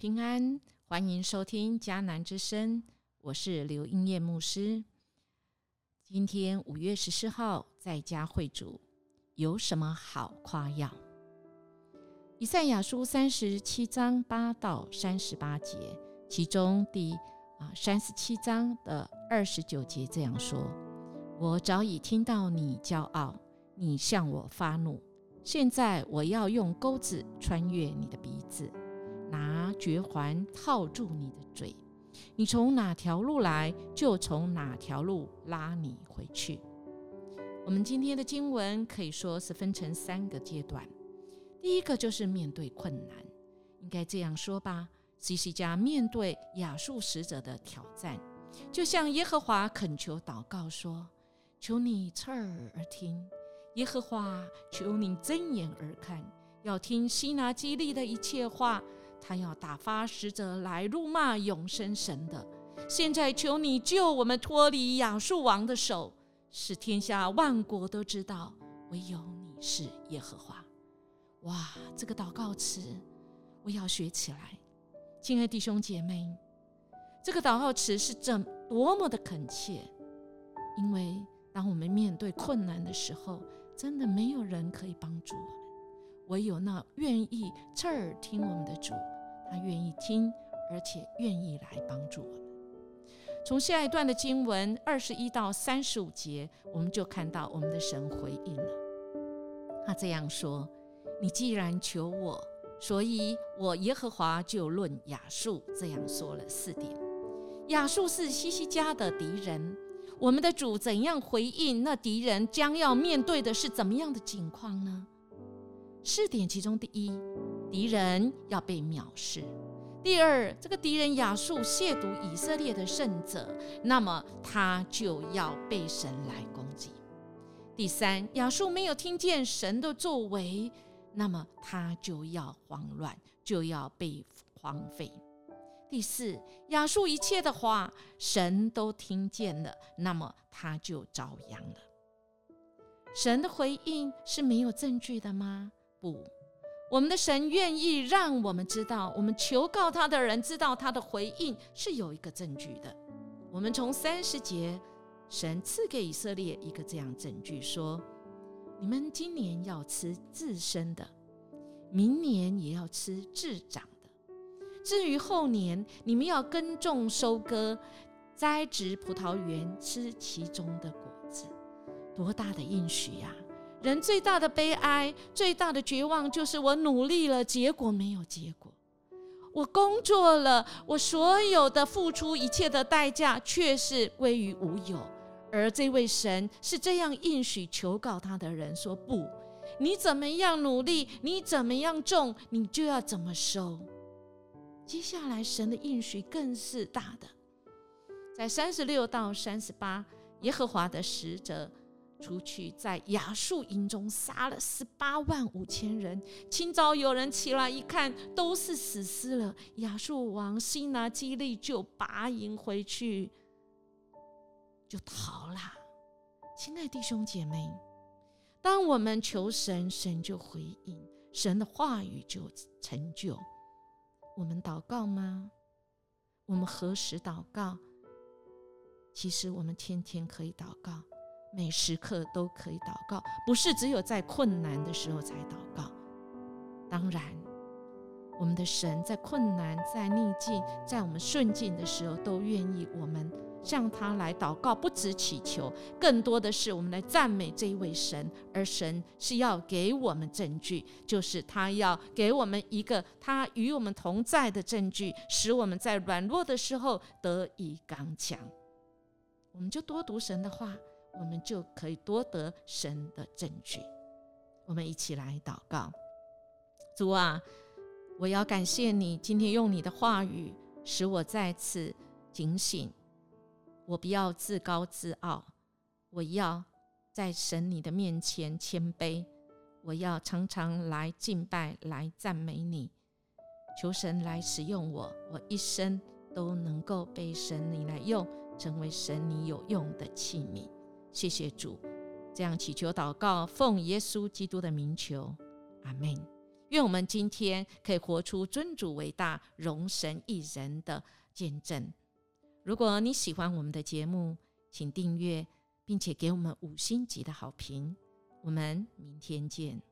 平安，欢迎收听迦南之声，我是刘英叶牧师。今天五月十四号，在家会主有什么好夸耀？以赛亚书三十七章八到三十八节，其中第啊三十七章的二十九节这样说：“我早已听到你骄傲，你向我发怒，现在我要用钩子穿越你的鼻子。”拿绝环套住你的嘴，你从哪条路来，就从哪条路拉你回去。我们今天的经文可以说是分成三个阶段。第一个就是面对困难，应该这样说吧：西西家面对亚述使者的挑战，就向耶和华恳求祷告说：“求你侧耳而听，耶和华，求你睁眼而看，要听希拿基利的一切话。”他要打发使者来辱骂永生神的。现在求你救我们脱离亚述王的手，使天下万国都知道唯有你是耶和华。哇，这个祷告词我要学起来。亲爱弟兄姐妹，这个祷告词是怎多么的恳切？因为当我们面对困难的时候，真的没有人可以帮助。唯有那愿意侧耳听我们的主，他愿意听，而且愿意来帮助我们。从下一段的经文二十一到三十五节，我们就看到我们的神回应了。他这样说：“你既然求我，所以我耶和华就论亚述这样说了四点。亚述是西西家的敌人，我们的主怎样回应？那敌人将要面对的是怎么样的境况呢？”四点其中，第一，敌人要被藐视；第二，这个敌人亚述亵渎以色列的圣者，那么他就要被神来攻击；第三，亚述没有听见神的作为，那么他就要慌乱，就要被荒废；第四，亚述一切的话神都听见了，那么他就遭殃了。神的回应是没有证据的吗？不，我们的神愿意让我们知道，我们求告他的人知道他的回应是有一个证据的。我们从三十节，神赐给以色列一个这样证据，说：你们今年要吃自生的，明年也要吃自长的。至于后年，你们要耕种、收割、栽植葡萄园，吃其中的果子。多大的应许呀！人最大的悲哀、最大的绝望，就是我努力了，结果没有结果；我工作了，我所有的付出一切的代价，却是归于无有。而这位神是这样应许求告他的人说：“不，你怎么样努力，你怎么样种，你就要怎么收。”接下来，神的应许更是大的，在三十六到三十八，耶和华的使者。出去在亚述营中杀了十八万五千人。清早有人起来一看，都是死尸了。亚述王西拿基利就拔营回去，就逃了。亲爱弟兄姐妹，当我们求神，神就回应，神的话语就成就。我们祷告吗？我们何时祷告？其实我们天天可以祷告。每时刻都可以祷告，不是只有在困难的时候才祷告。当然，我们的神在困难、在逆境、在我们顺境的时候，都愿意我们向他来祷告，不止祈求，更多的是我们来赞美这一位神。而神是要给我们证据，就是他要给我们一个他与我们同在的证据，使我们在软弱的时候得以刚强。我们就多读神的话。我们就可以多得神的证据。我们一起来祷告：主啊，我要感谢你，今天用你的话语使我再次警醒。我不要自高自傲，我要在神你的面前谦卑。我要常常来敬拜，来赞美你。求神来使用我，我一生都能够被神你来用，成为神你有用的器皿。谢谢主，这样祈求祷告，奉耶稣基督的名求，阿门。愿我们今天可以活出尊主伟大、荣神一人的见证。如果你喜欢我们的节目，请订阅，并且给我们五星级的好评。我们明天见。